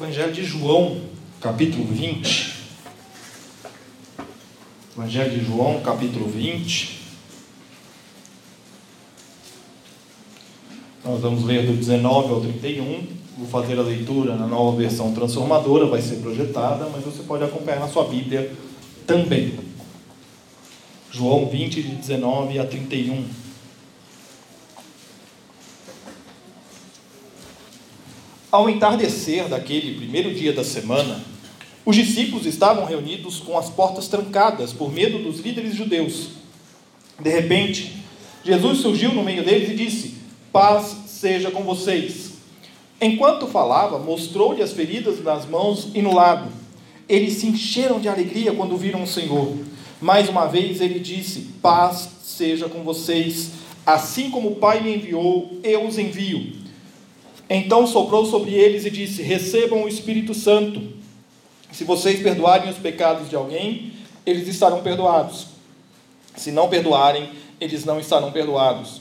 Evangelho de João, capítulo 20. Evangelho de João, capítulo 20. Nós vamos ler do 19 ao 31. Vou fazer a leitura na nova versão transformadora, vai ser projetada, mas você pode acompanhar na sua Bíblia também. João 20, de 19 a 31. Ao entardecer daquele primeiro dia da semana, os discípulos estavam reunidos com as portas trancadas por medo dos líderes judeus. De repente, Jesus surgiu no meio deles e disse: Paz seja com vocês. Enquanto falava, mostrou-lhe as feridas nas mãos e no lado. Eles se encheram de alegria quando viram o Senhor. Mais uma vez ele disse: Paz seja com vocês. Assim como o Pai me enviou, eu os envio. Então soprou sobre eles e disse: Recebam o Espírito Santo. Se vocês perdoarem os pecados de alguém, eles estarão perdoados. Se não perdoarem, eles não estarão perdoados.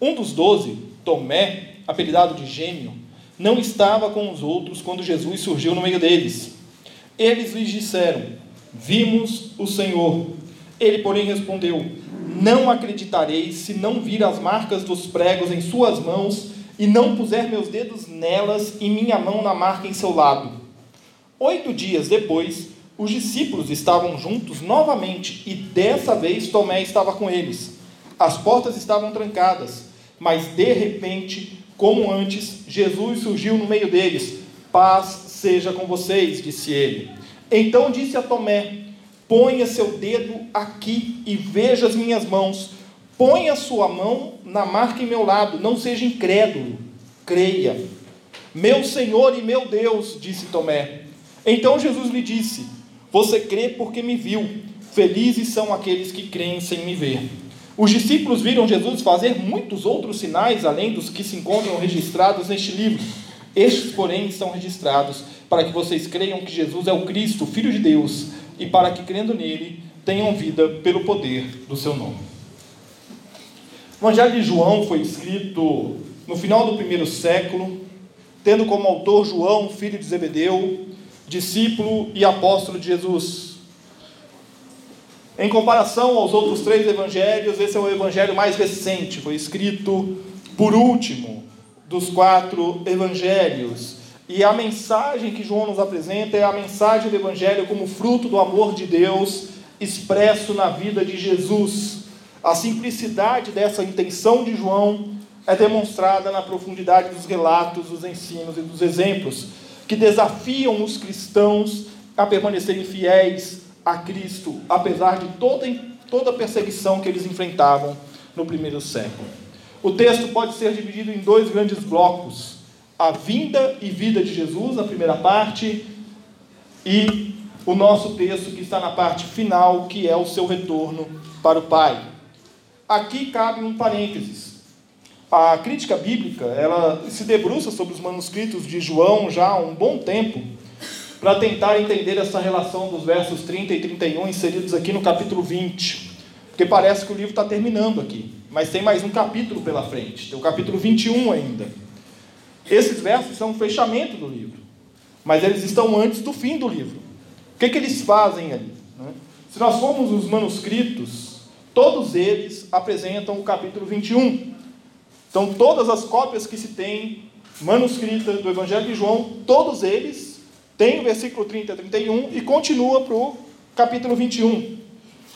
Um dos doze, Tomé, apelidado de Gêmeo, não estava com os outros quando Jesus surgiu no meio deles. Eles lhes disseram: Vimos o Senhor. Ele, porém, respondeu: Não acreditarei se não vir as marcas dos pregos em suas mãos e não puser meus dedos nelas e minha mão na marca em seu lado. Oito dias depois, os discípulos estavam juntos novamente e dessa vez Tomé estava com eles. As portas estavam trancadas, mas de repente, como antes, Jesus surgiu no meio deles. Paz seja com vocês, disse ele. Então disse a Tomé: Ponha seu dedo aqui e veja as minhas mãos Põe a sua mão na marca em meu lado, não seja incrédulo, creia. Meu Senhor e meu Deus, disse Tomé. Então Jesus lhe disse: Você crê porque me viu. Felizes são aqueles que creem sem me ver. Os discípulos viram Jesus fazer muitos outros sinais além dos que se encontram registrados neste livro. Estes, porém, estão registrados para que vocês creiam que Jesus é o Cristo, Filho de Deus, e para que, crendo nele, tenham vida pelo poder do seu nome. O Evangelho de João foi escrito no final do primeiro século, tendo como autor João, filho de Zebedeu, discípulo e apóstolo de Jesus. Em comparação aos outros três evangelhos, esse é o evangelho mais recente, foi escrito por último dos quatro evangelhos. E a mensagem que João nos apresenta é a mensagem do evangelho como fruto do amor de Deus expresso na vida de Jesus. A simplicidade dessa intenção de João é demonstrada na profundidade dos relatos, dos ensinos e dos exemplos, que desafiam os cristãos a permanecerem fiéis a Cristo, apesar de toda, toda a perseguição que eles enfrentavam no primeiro século. O texto pode ser dividido em dois grandes blocos: a vinda e vida de Jesus, a primeira parte, e o nosso texto que está na parte final, que é o seu retorno para o Pai. Aqui cabe um parênteses. A crítica bíblica, ela se debruça sobre os manuscritos de João já há um bom tempo, para tentar entender essa relação dos versos 30 e 31 inseridos aqui no capítulo 20. Porque parece que o livro está terminando aqui, mas tem mais um capítulo pela frente, tem o capítulo 21 ainda. Esses versos são o fechamento do livro, mas eles estão antes do fim do livro. O que, que eles fazem ali? Né? Se nós formos os manuscritos Todos eles apresentam o capítulo 21. Então, todas as cópias que se tem manuscritas do Evangelho de João, todos eles têm o versículo 30 a 31 e continua para o capítulo 21.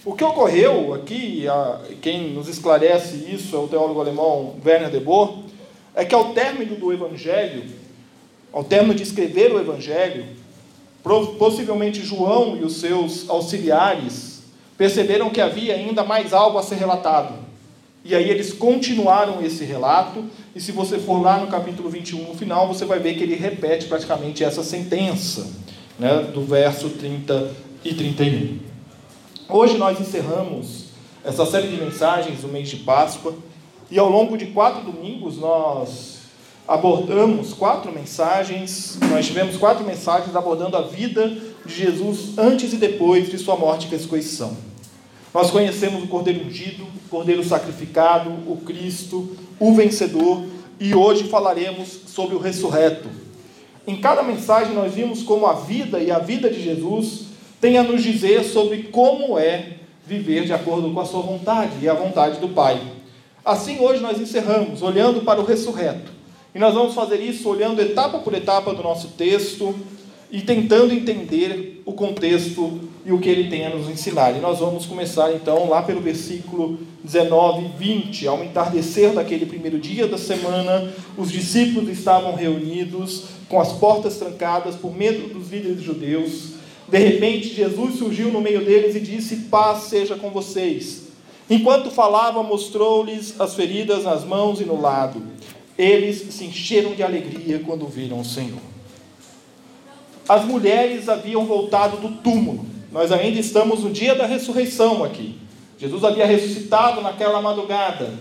O que ocorreu aqui, quem nos esclarece isso é o teólogo alemão Werner de Boer, é que ao término do Evangelho, ao término de escrever o Evangelho, possivelmente João e os seus auxiliares perceberam que havia ainda mais algo a ser relatado. E aí eles continuaram esse relato, e se você for lá no capítulo 21, no final, você vai ver que ele repete praticamente essa sentença, né, do verso 30 e 31. Hoje nós encerramos essa série de mensagens do mês de Páscoa, e ao longo de quatro domingos nós abordamos quatro mensagens, nós tivemos quatro mensagens abordando a vida de Jesus antes e depois de sua morte e ressurreição. Nós conhecemos o Cordeiro ungido, o Cordeiro sacrificado, o Cristo, o vencedor, e hoje falaremos sobre o ressurreto. Em cada mensagem nós vimos como a vida e a vida de Jesus tem a nos dizer sobre como é viver de acordo com a sua vontade e a vontade do Pai. Assim hoje nós encerramos olhando para o ressurreto. E nós vamos fazer isso olhando etapa por etapa do nosso texto, e tentando entender o contexto e o que ele tem a nos ensinar. E nós vamos começar então lá pelo versículo 19 e 20. Ao entardecer daquele primeiro dia da semana, os discípulos estavam reunidos, com as portas trancadas, por medo dos líderes judeus. De repente, Jesus surgiu no meio deles e disse: Paz seja com vocês. Enquanto falava, mostrou-lhes as feridas nas mãos e no lado. Eles se encheram de alegria quando viram o Senhor as mulheres haviam voltado do túmulo. Nós ainda estamos no dia da ressurreição aqui. Jesus havia ressuscitado naquela madrugada.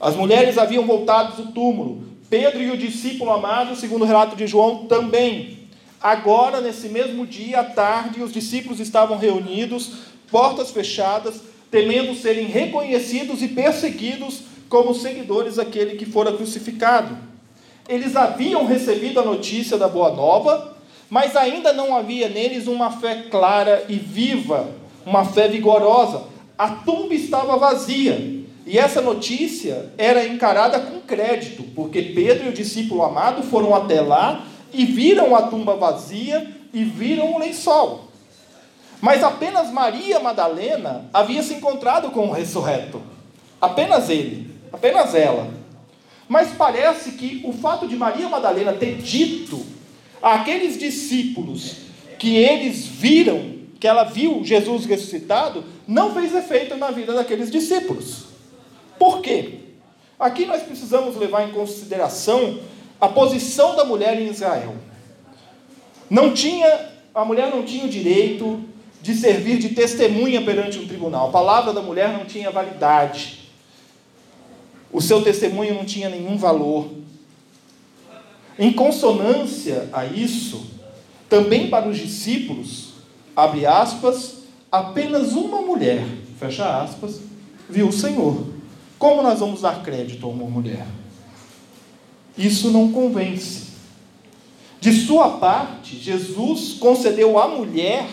As mulheres haviam voltado do túmulo. Pedro e o discípulo amado, segundo o relato de João, também. Agora, nesse mesmo dia, à tarde, os discípulos estavam reunidos, portas fechadas, temendo serem reconhecidos e perseguidos como seguidores daquele que fora crucificado. Eles haviam recebido a notícia da boa nova, mas ainda não havia neles uma fé clara e viva, uma fé vigorosa. A tumba estava vazia. E essa notícia era encarada com crédito, porque Pedro e o discípulo amado foram até lá e viram a tumba vazia e viram o lençol. Mas apenas Maria Madalena havia se encontrado com o ressurreto. Apenas ele, apenas ela. Mas parece que o fato de Maria Madalena ter dito aqueles discípulos que eles viram, que ela viu Jesus ressuscitado, não fez efeito na vida daqueles discípulos. Por quê? Aqui nós precisamos levar em consideração a posição da mulher em Israel. Não tinha, a mulher não tinha o direito de servir de testemunha perante um tribunal. A palavra da mulher não tinha validade. O seu testemunho não tinha nenhum valor. Em consonância a isso, também para os discípulos, abre aspas, apenas uma mulher, fecha aspas, viu o Senhor. Como nós vamos dar crédito a uma mulher? Isso não convence. De sua parte, Jesus concedeu à mulher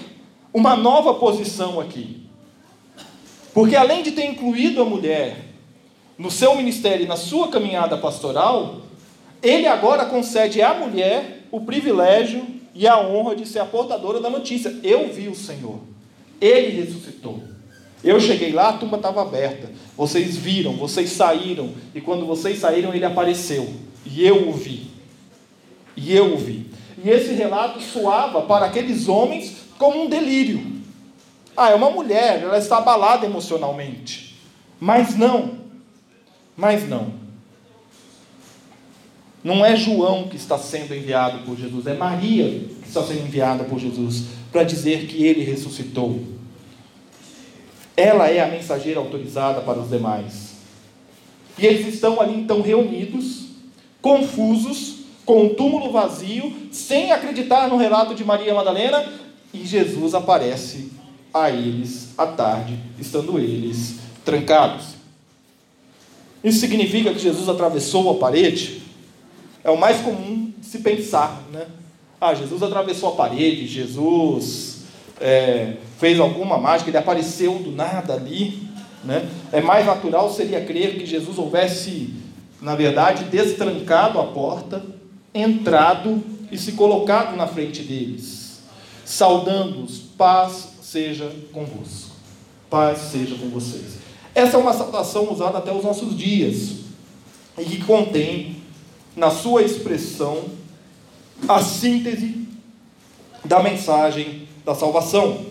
uma nova posição aqui. Porque além de ter incluído a mulher no seu ministério e na sua caminhada pastoral, ele agora concede à mulher o privilégio e a honra de ser a portadora da notícia. Eu vi o Senhor. Ele ressuscitou. Eu cheguei lá, a tumba estava aberta. Vocês viram, vocês saíram. E quando vocês saíram, ele apareceu. E eu o vi. E eu o vi. E esse relato soava para aqueles homens como um delírio. Ah, é uma mulher, ela está abalada emocionalmente. Mas não. Mas não. Não é João que está sendo enviado por Jesus, é Maria que está sendo enviada por Jesus para dizer que ele ressuscitou. Ela é a mensageira autorizada para os demais. E eles estão ali então reunidos, confusos, com o túmulo vazio, sem acreditar no relato de Maria Madalena, e Jesus aparece a eles à tarde, estando eles trancados. Isso significa que Jesus atravessou a parede? É o mais comum de se pensar, né? Ah, Jesus atravessou a parede, Jesus é, fez alguma mágica, ele apareceu do nada ali, né? É mais natural seria crer que Jesus houvesse, na verdade, destrancado a porta, entrado e se colocado na frente deles, saudando-os, paz seja convosco, paz seja com vocês. Essa é uma saudação usada até os nossos dias e que contém na sua expressão, a síntese da mensagem da salvação.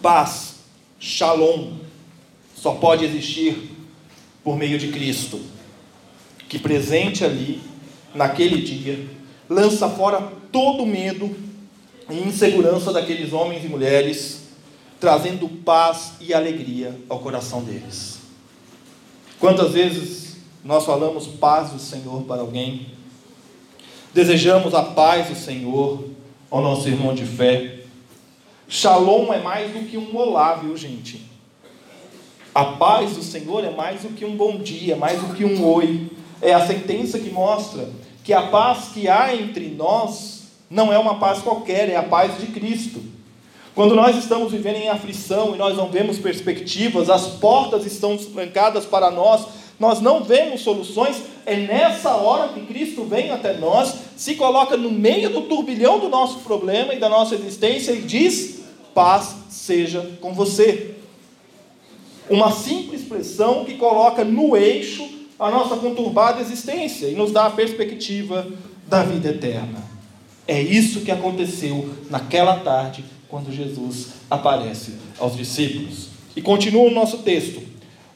Paz, Shalom só pode existir por meio de Cristo, que presente ali, naquele dia, lança fora todo medo e insegurança daqueles homens e mulheres, trazendo paz e alegria ao coração deles. Quantas vezes nós falamos paz do Senhor para alguém, desejamos a paz do Senhor ao nosso irmão de fé. Shalom é mais do que um olá, viu gente? A paz do Senhor é mais do que um bom dia, mais do que um oi. É a sentença que mostra que a paz que há entre nós não é uma paz qualquer, é a paz de Cristo. Quando nós estamos vivendo em aflição e nós não vemos perspectivas, as portas estão trancadas para nós, nós não vemos soluções, é nessa hora que Cristo vem até nós, se coloca no meio do turbilhão do nosso problema e da nossa existência e diz: paz seja com você. Uma simples expressão que coloca no eixo a nossa conturbada existência e nos dá a perspectiva da vida eterna. É isso que aconteceu naquela tarde quando Jesus aparece aos discípulos. E continua o nosso texto.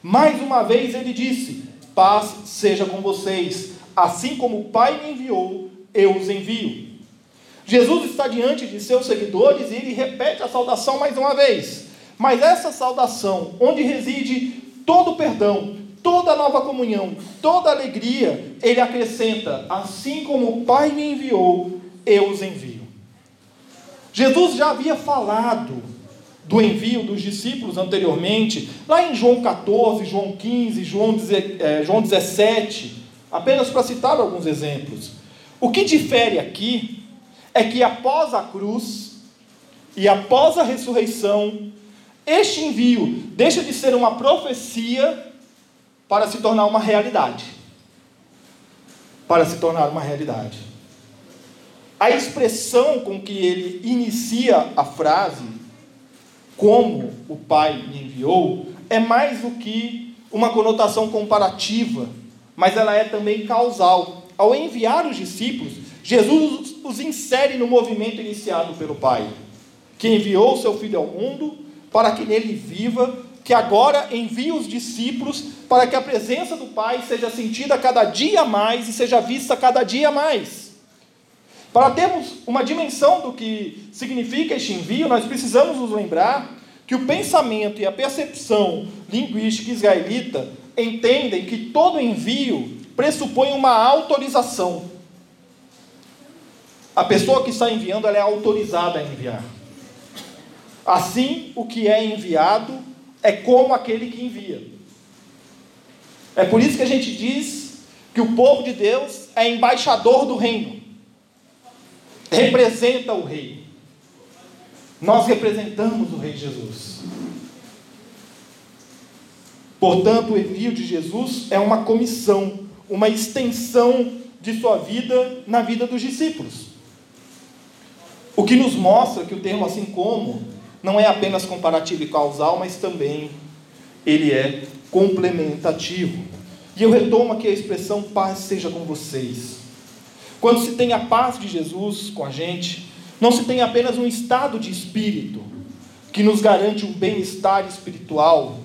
Mais uma vez ele disse: Paz seja com vocês, assim como o Pai me enviou, eu os envio. Jesus está diante de seus seguidores e ele repete a saudação mais uma vez. Mas essa saudação, onde reside todo o perdão, toda nova comunhão, toda alegria, ele acrescenta: assim como o Pai me enviou, eu os envio. Jesus já havia falado do envio dos discípulos anteriormente, lá em João 14, João 15, João 17, é, apenas para citar alguns exemplos. O que difere aqui é que após a cruz e após a ressurreição, este envio deixa de ser uma profecia para se tornar uma realidade. Para se tornar uma realidade. A expressão com que ele inicia a frase, como o Pai me enviou, é mais do que uma conotação comparativa, mas ela é também causal. Ao enviar os discípulos, Jesus os insere no movimento iniciado pelo Pai, que enviou seu Filho ao mundo para que nele viva que agora envia os discípulos para que a presença do Pai seja sentida cada dia mais e seja vista cada dia mais. Para termos uma dimensão do que significa este envio, nós precisamos nos lembrar que o pensamento e a percepção linguística israelita entendem que todo envio pressupõe uma autorização. A pessoa que está enviando é autorizada a enviar. Assim, o que é enviado é como aquele que envia. É por isso que a gente diz que o povo de Deus é embaixador do reino, representa o rei. Nós representamos o Rei Jesus. Portanto, o envio de Jesus é uma comissão, uma extensão de sua vida na vida dos discípulos. O que nos mostra que o termo assim como não é apenas comparativo e causal, mas também ele é complementativo. E eu retomo aqui a expressão paz seja com vocês. Quando se tem a paz de Jesus com a gente, não se tem apenas um estado de espírito que nos garante um bem-estar espiritual,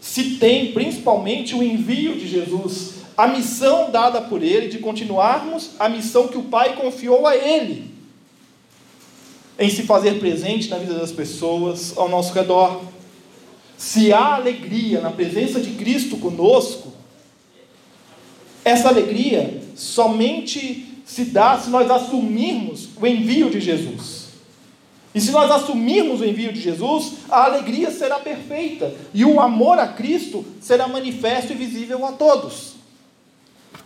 se tem principalmente o envio de Jesus, a missão dada por ele de continuarmos a missão que o Pai confiou a ele em se fazer presente na vida das pessoas ao nosso redor. Se há alegria na presença de Cristo conosco, essa alegria somente se dá se nós assumirmos o envio de Jesus. E se nós assumirmos o envio de Jesus, a alegria será perfeita e o amor a Cristo será manifesto e visível a todos.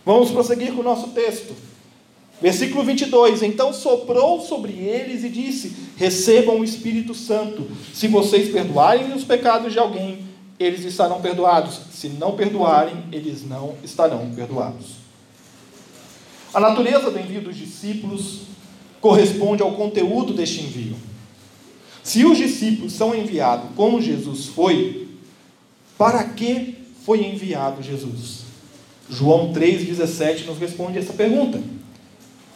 Vamos prosseguir com o nosso texto. Versículo 22: Então soprou sobre eles e disse: Recebam o Espírito Santo. Se vocês perdoarem os pecados de alguém, eles estarão perdoados. Se não perdoarem, eles não estarão perdoados. A natureza do envio dos discípulos corresponde ao conteúdo deste envio. Se os discípulos são enviados como Jesus foi, para que foi enviado Jesus? João 3,17 nos responde essa pergunta.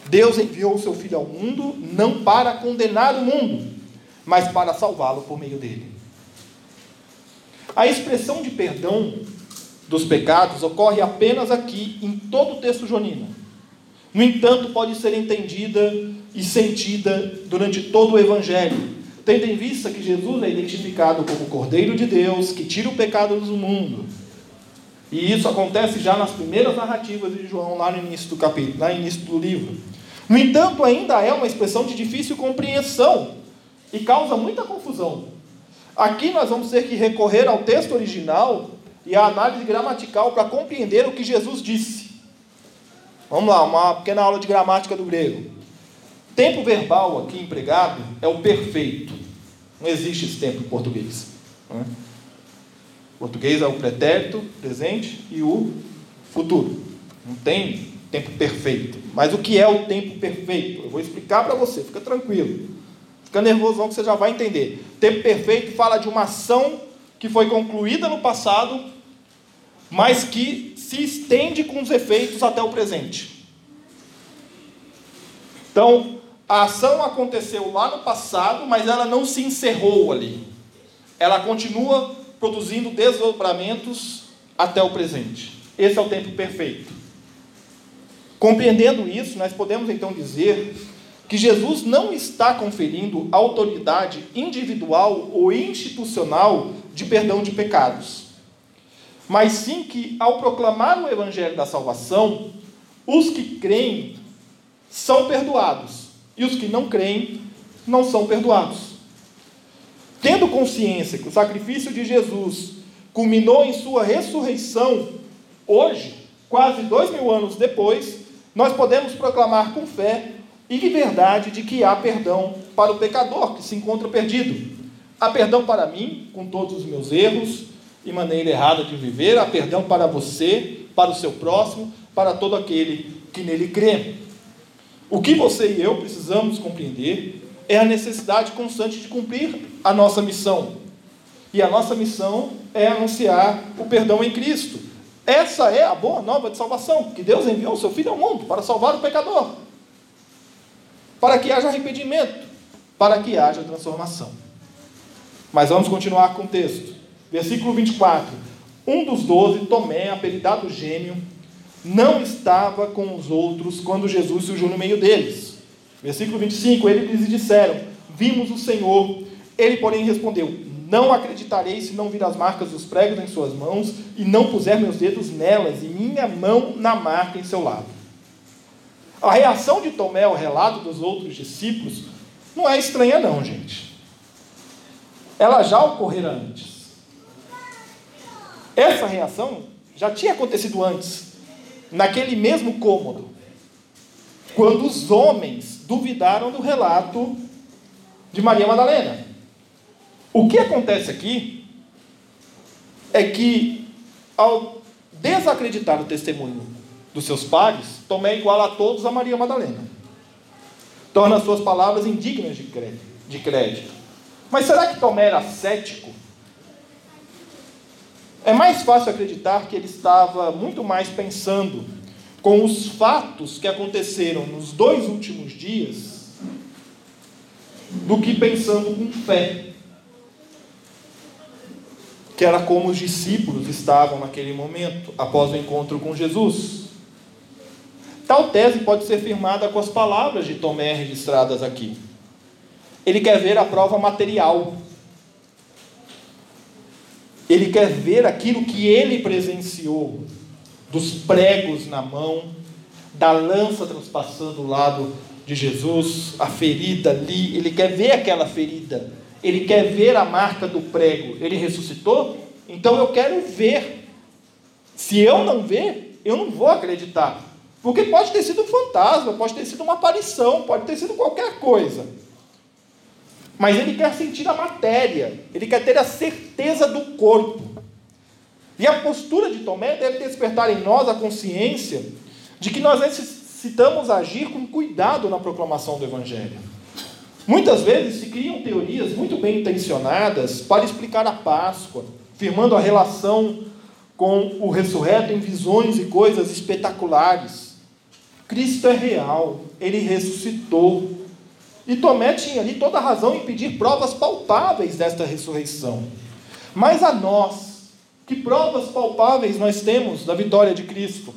Deus enviou o seu Filho ao mundo não para condenar o mundo, mas para salvá-lo por meio dele. A expressão de perdão dos pecados ocorre apenas aqui, em todo o texto jonino. No entanto, pode ser entendida e sentida durante todo o Evangelho, tendo em vista que Jesus é identificado como o Cordeiro de Deus que tira o pecado do mundo. E isso acontece já nas primeiras narrativas de João, lá no início do capítulo, lá no início do livro. No entanto, ainda é uma expressão de difícil compreensão e causa muita confusão. Aqui nós vamos ter que recorrer ao texto original e à análise gramatical para compreender o que Jesus disse. Vamos lá, uma pequena aula de gramática do grego. Tempo verbal aqui empregado é o perfeito. Não existe esse tempo em português. Né? Português é o pretérito, presente, e o futuro. Não tem tempo perfeito. Mas o que é o tempo perfeito? Eu vou explicar para você, fica tranquilo. Fica nervoso não que você já vai entender. Tempo perfeito fala de uma ação que foi concluída no passado, mas que se estende com os efeitos até o presente. Então, a ação aconteceu lá no passado, mas ela não se encerrou ali. Ela continua produzindo desdobramentos até o presente. Esse é o tempo perfeito. Compreendendo isso, nós podemos então dizer que Jesus não está conferindo autoridade individual ou institucional de perdão de pecados, mas sim que, ao proclamar o Evangelho da salvação, os que creem são perdoados e os que não creem não são perdoados. Tendo consciência que o sacrifício de Jesus culminou em sua ressurreição, hoje, quase dois mil anos depois, nós podemos proclamar com fé e de verdade de que há perdão para o pecador que se encontra perdido. Há perdão para mim, com todos os meus erros e maneira errada de viver, há perdão para você, para o seu próximo, para todo aquele que nele crê. O que você e eu precisamos compreender é a necessidade constante de cumprir a nossa missão. E a nossa missão é anunciar o perdão em Cristo. Essa é a boa nova de salvação, que Deus enviou o seu Filho ao mundo para salvar o pecador, para que haja arrependimento, para que haja transformação. Mas vamos continuar com o texto. Versículo 24. Um dos doze, Tomé, apelidado gêmeo, não estava com os outros quando Jesus surgiu no meio deles. Versículo 25: Eles lhes disseram: Vimos o Senhor. Ele, porém, respondeu: Não acreditarei se não vir as marcas dos pregos em suas mãos e não puser meus dedos nelas e minha mão na marca em seu lado. A reação de Tomé ao relato dos outros discípulos não é estranha, não, gente. Ela já ocorrera antes. Essa reação já tinha acontecido antes, naquele mesmo cômodo, quando os homens duvidaram do relato de Maria Madalena. O que acontece aqui é que, ao desacreditar o testemunho dos seus pares, Tomé iguala a todos a Maria Madalena. Torna as suas palavras indignas de crédito. Mas será que Tomé era cético? É mais fácil acreditar que ele estava muito mais pensando com os fatos que aconteceram nos dois últimos dias do que pensando com fé. Que era como os discípulos estavam naquele momento, após o encontro com Jesus. Tal tese pode ser firmada com as palavras de Tomé registradas aqui. Ele quer ver a prova material. Ele quer ver aquilo que ele presenciou, dos pregos na mão, da lança transpassando o lado de Jesus, a ferida ali, ele quer ver aquela ferida, ele quer ver a marca do prego. Ele ressuscitou? Então eu quero ver. Se eu não ver, eu não vou acreditar. Porque pode ter sido um fantasma, pode ter sido uma aparição, pode ter sido qualquer coisa. Mas ele quer sentir a matéria, ele quer ter a certeza do corpo. E a postura de Tomé deve despertar em nós a consciência de que nós necessitamos agir com cuidado na proclamação do Evangelho. Muitas vezes se criam teorias muito bem intencionadas para explicar a Páscoa, firmando a relação com o ressurreto em visões e coisas espetaculares. Cristo é real, ele ressuscitou. E Tomé tinha ali toda a razão em pedir provas palpáveis desta ressurreição. Mas a nós, Que provas palpáveis nós temos da vitória de Cristo?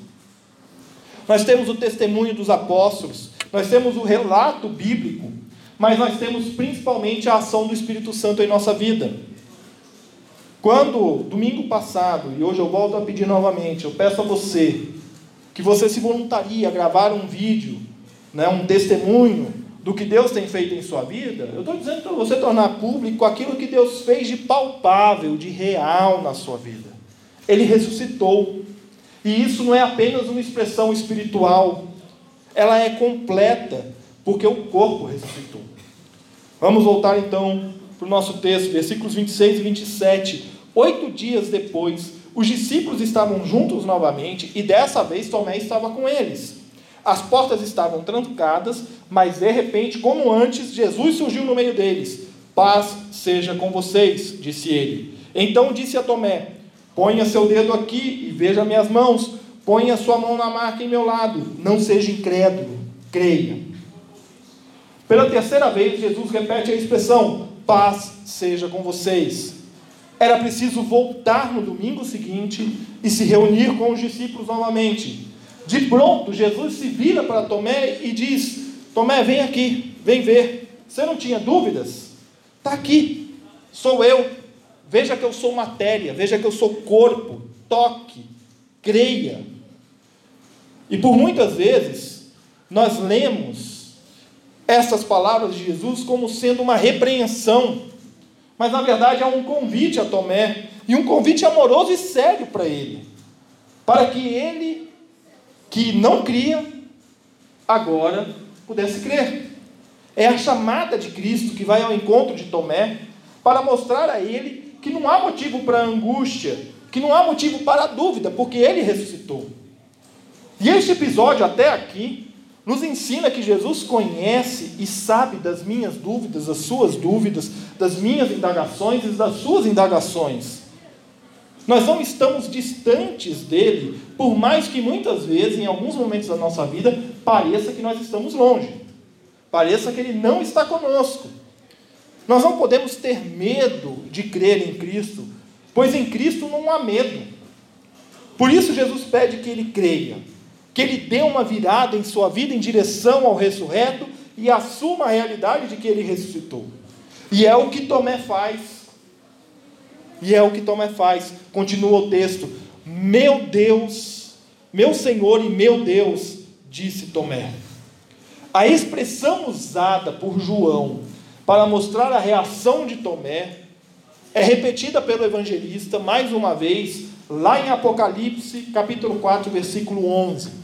Nós temos o testemunho dos apóstolos, nós temos o relato bíblico, mas nós temos principalmente a ação do Espírito Santo em nossa vida. Quando, domingo passado, e hoje eu volto a pedir novamente, eu peço a você que você se voluntarie a gravar um vídeo, né, um testemunho do que Deus tem feito em sua vida, eu estou dizendo para você tornar público aquilo que Deus fez de palpável, de real na sua vida. Ele ressuscitou. E isso não é apenas uma expressão espiritual, ela é completa, porque o corpo ressuscitou. Vamos voltar então para o nosso texto, versículos 26 e 27. Oito dias depois, os discípulos estavam juntos novamente e dessa vez Tomé estava com eles. As portas estavam trancadas, mas de repente, como antes, Jesus surgiu no meio deles. Paz seja com vocês, disse ele. Então disse a Tomé: Ponha seu dedo aqui e veja minhas mãos. Ponha sua mão na marca em meu lado. Não seja incrédulo, creia. Pela terceira vez, Jesus repete a expressão: Paz seja com vocês. Era preciso voltar no domingo seguinte e se reunir com os discípulos novamente. De pronto, Jesus se vira para Tomé e diz: Tomé, vem aqui, vem ver. Você não tinha dúvidas? Está aqui, sou eu. Veja que eu sou matéria, veja que eu sou corpo. Toque, creia. E por muitas vezes, nós lemos essas palavras de Jesus como sendo uma repreensão, mas na verdade é um convite a Tomé, e um convite amoroso e sério para ele, para que ele que não cria, agora pudesse crer. É a chamada de Cristo que vai ao encontro de Tomé para mostrar a ele que não há motivo para angústia, que não há motivo para dúvida, porque ele ressuscitou. E este episódio até aqui nos ensina que Jesus conhece e sabe das minhas dúvidas, das suas dúvidas, das minhas indagações e das suas indagações. Nós não estamos distantes dele, por mais que muitas vezes, em alguns momentos da nossa vida, pareça que nós estamos longe, pareça que ele não está conosco. Nós não podemos ter medo de crer em Cristo, pois em Cristo não há medo. Por isso, Jesus pede que ele creia, que ele dê uma virada em sua vida em direção ao ressurreto e assuma a realidade de que ele ressuscitou. E é o que Tomé faz. E é o que Tomé faz. Continua o texto. Meu Deus, meu Senhor e meu Deus, disse Tomé. A expressão usada por João para mostrar a reação de Tomé é repetida pelo evangelista mais uma vez lá em Apocalipse, capítulo 4, versículo 11.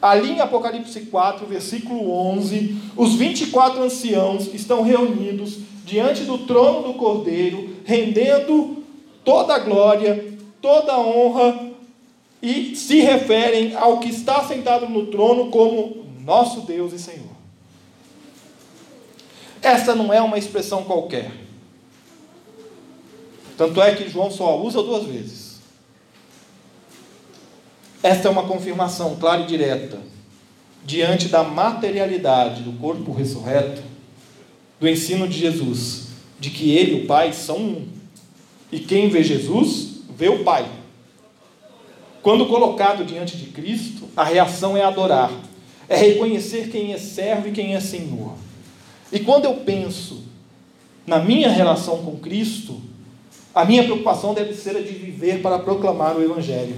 Ali em Apocalipse 4, versículo 11, os 24 anciãos estão reunidos diante do trono do Cordeiro, rendendo toda a glória, toda a honra, e se referem ao que está sentado no trono como nosso Deus e Senhor. Essa não é uma expressão qualquer. Tanto é que João só a usa duas vezes. Esta é uma confirmação clara e direta, diante da materialidade do corpo ressurreto, do ensino de Jesus, de que ele e o Pai são um. E quem vê Jesus, vê o Pai. Quando colocado diante de Cristo, a reação é adorar, é reconhecer quem é servo e quem é Senhor. E quando eu penso na minha relação com Cristo, a minha preocupação deve ser a de viver para proclamar o Evangelho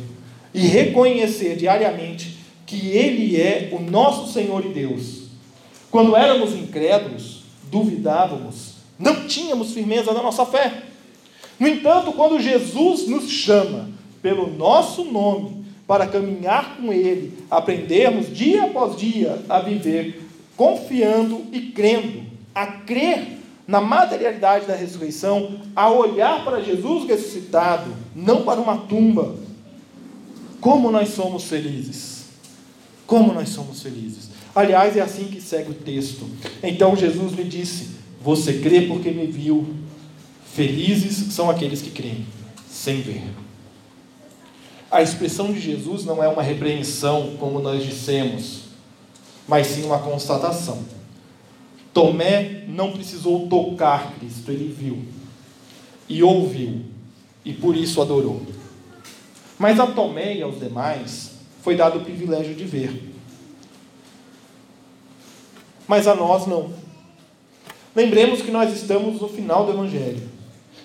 e reconhecer diariamente que Ele é o nosso Senhor e Deus. Quando éramos incrédulos, duvidávamos, não tínhamos firmeza na nossa fé. No entanto, quando Jesus nos chama pelo nosso nome para caminhar com Ele, aprendermos dia após dia a viver confiando e crendo, a crer na materialidade da ressurreição, a olhar para Jesus ressuscitado, não para uma tumba. Como nós somos felizes! Como nós somos felizes! Aliás, é assim que segue o texto. Então Jesus me disse: Você crê porque me viu. Felizes são aqueles que creem, sem ver. A expressão de Jesus não é uma repreensão, como nós dissemos, mas sim uma constatação. Tomé não precisou tocar Cristo, ele viu e ouviu, e por isso adorou. Mas a Tomé e aos demais foi dado o privilégio de ver. Mas a nós não. Lembremos que nós estamos no final do Evangelho.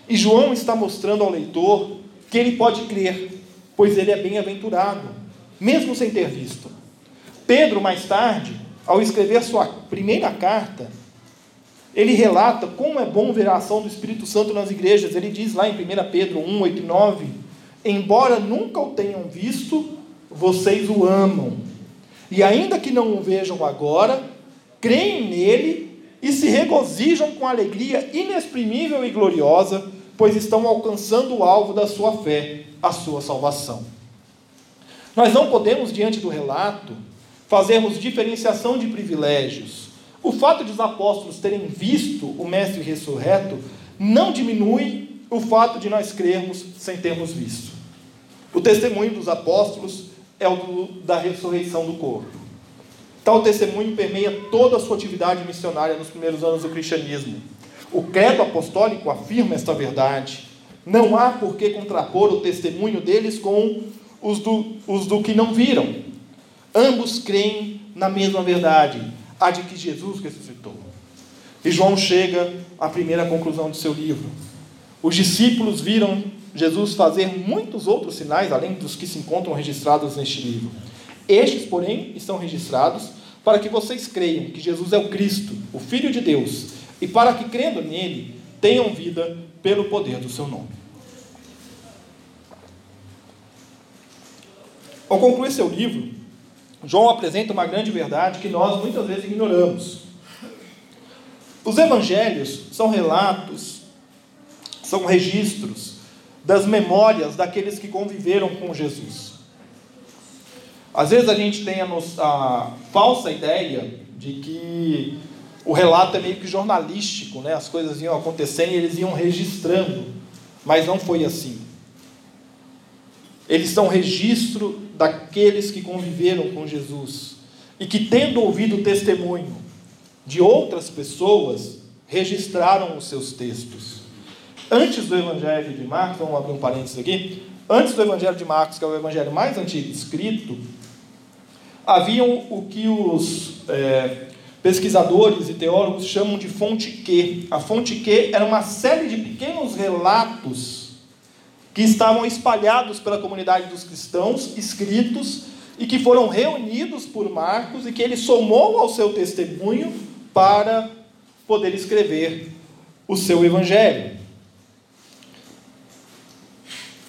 E João está mostrando ao leitor que ele pode crer, pois ele é bem-aventurado, mesmo sem ter visto. Pedro, mais tarde, ao escrever sua primeira carta, ele relata como é bom ver a ação do Espírito Santo nas igrejas. Ele diz lá em 1 Pedro 1, 8 e 9: Embora nunca o tenham visto, vocês o amam. E ainda que não o vejam agora, creem nele e se regozijam com alegria inexprimível e gloriosa, pois estão alcançando o alvo da sua fé, a sua salvação. Nós não podemos, diante do relato, fazermos diferenciação de privilégios. O fato de os apóstolos terem visto o Mestre ressurreto não diminui o fato de nós crermos sem termos visto. O testemunho dos apóstolos é o do, da ressurreição do corpo. Tal testemunho permeia toda a sua atividade missionária nos primeiros anos do cristianismo. O credo apostólico afirma esta verdade. Não há por que contrapor o testemunho deles com os do, os do que não viram. Ambos creem na mesma verdade, a de que Jesus ressuscitou. E João chega à primeira conclusão de seu livro. Os discípulos viram Jesus fazer muitos outros sinais, além dos que se encontram registrados neste livro. Estes, porém, estão registrados para que vocês creiam que Jesus é o Cristo, o Filho de Deus, e para que, crendo nele, tenham vida pelo poder do seu nome. Ao concluir seu livro, João apresenta uma grande verdade que nós muitas vezes ignoramos. Os evangelhos são relatos, são registros das memórias daqueles que conviveram com Jesus. Às vezes a gente tem a, a falsa ideia de que o relato é meio que jornalístico, né? as coisas iam acontecendo e eles iam registrando, mas não foi assim. Eles são registro daqueles que conviveram com Jesus e que, tendo ouvido o testemunho de outras pessoas, registraram os seus textos. Antes do Evangelho de Marcos, vamos abrir um parênteses aqui. Antes do Evangelho de Marcos, que é o Evangelho mais antigo escrito, haviam o que os é, pesquisadores e teólogos chamam de fonte Q. A fonte Q era uma série de pequenos relatos que estavam espalhados pela comunidade dos cristãos, escritos e que foram reunidos por Marcos e que ele somou ao seu testemunho para poder escrever o seu evangelho.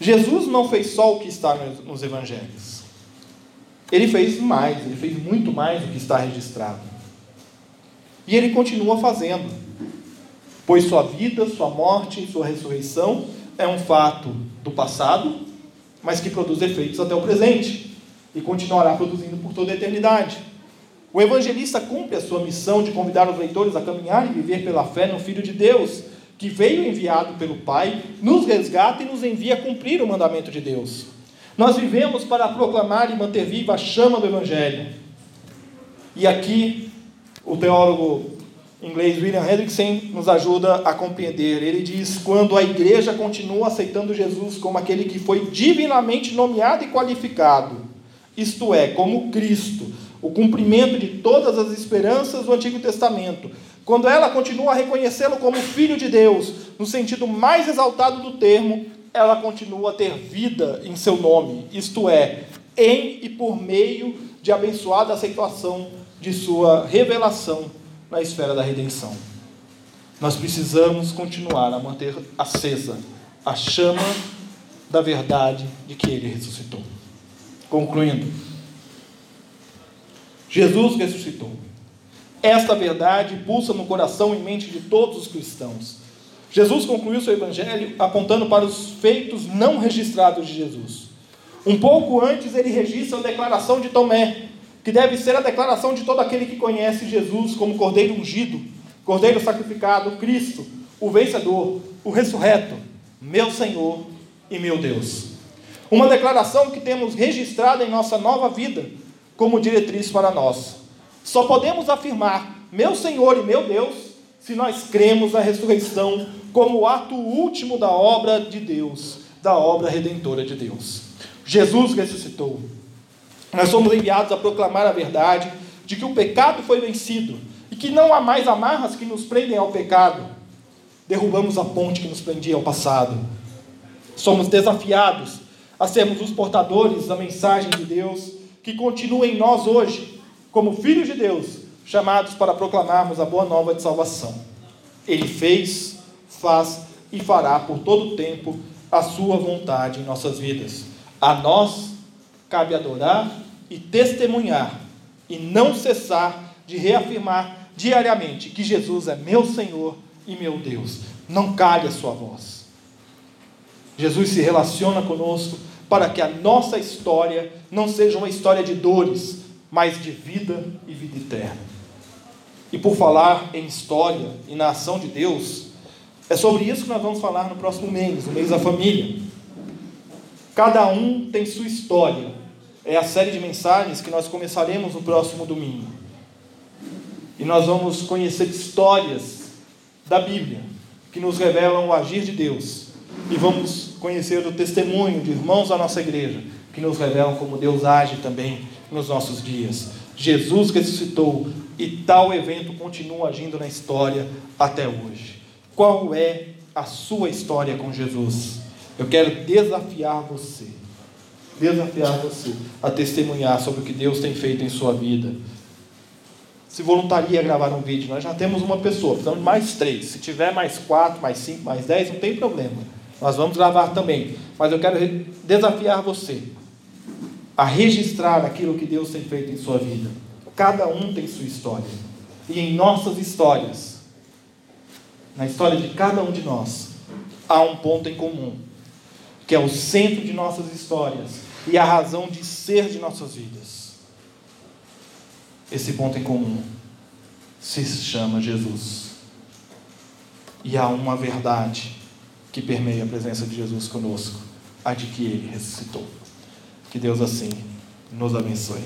Jesus não fez só o que está nos evangelhos. Ele fez mais, ele fez muito mais do que está registrado. E ele continua fazendo, pois sua vida, sua morte sua ressurreição é um fato do passado, mas que produz efeitos até o presente e continuará produzindo por toda a eternidade. O evangelista cumpre a sua missão de convidar os leitores a caminhar e viver pela fé no Filho de Deus, que veio enviado pelo Pai, nos resgata e nos envia a cumprir o mandamento de Deus. Nós vivemos para proclamar e manter viva a chama do Evangelho. E aqui, o teólogo inglês William Hendrickson nos ajuda a compreender. Ele diz: quando a igreja continua aceitando Jesus como aquele que foi divinamente nomeado e qualificado, isto é, como Cristo, o cumprimento de todas as esperanças do Antigo Testamento, quando ela continua a reconhecê-lo como Filho de Deus, no sentido mais exaltado do termo, ela continua a ter vida em seu nome, isto é, em e por meio de abençoada aceitação de sua revelação na esfera da redenção. Nós precisamos continuar a manter acesa a chama da verdade de que ele ressuscitou. Concluindo, Jesus ressuscitou. Esta verdade pulsa no coração e mente de todos os cristãos. Jesus concluiu seu evangelho apontando para os feitos não registrados de Jesus. Um pouco antes, ele registra a declaração de Tomé, que deve ser a declaração de todo aquele que conhece Jesus como Cordeiro ungido, Cordeiro sacrificado, Cristo, o vencedor, o ressurreto, meu Senhor e meu Deus. Uma declaração que temos registrada em nossa nova vida como diretriz para nós. Só podemos afirmar meu Senhor e meu Deus se nós cremos na ressurreição como o ato último da obra de Deus, da obra redentora de Deus. Jesus ressuscitou. Nós somos enviados a proclamar a verdade de que o pecado foi vencido e que não há mais amarras que nos prendem ao pecado. Derrubamos a ponte que nos prendia ao passado. Somos desafiados a sermos os portadores da mensagem de Deus que continua em nós hoje, como filhos de Deus, chamados para proclamarmos a boa nova de salvação. Ele fez, faz e fará por todo o tempo a sua vontade em nossas vidas. A nós cabe adorar e testemunhar e não cessar de reafirmar diariamente que Jesus é meu Senhor e meu Deus. Não cale a sua voz. Jesus se relaciona conosco para que a nossa história não seja uma história de dores, mas de vida e vida eterna. E por falar em história e na ação de Deus, é sobre isso que nós vamos falar no próximo mês, no mês da família. Cada um tem sua história. É a série de mensagens que nós começaremos no próximo domingo. E nós vamos conhecer histórias da Bíblia que nos revelam o agir de Deus. E vamos conhecer o testemunho de irmãos da nossa igreja que nos revelam como Deus age também nos nossos dias. Jesus ressuscitou e tal evento continua agindo na história até hoje. Qual é a sua história com Jesus? Eu quero desafiar você, desafiar você a testemunhar sobre o que Deus tem feito em sua vida. Se voluntaria a gravar um vídeo, nós já temos uma pessoa, precisamos de mais três. Se tiver mais quatro, mais cinco, mais dez, não tem problema. Nós vamos gravar também. Mas eu quero desafiar você a registrar aquilo que Deus tem feito em sua vida. Cada um tem sua história. E em nossas histórias, na história de cada um de nós, há um ponto em comum, que é o centro de nossas histórias e a razão de ser de nossas vidas. Esse ponto em comum se chama Jesus. E há uma verdade que permeia a presença de Jesus conosco, a de que ele ressuscitou. Que Deus assim nos abençoe.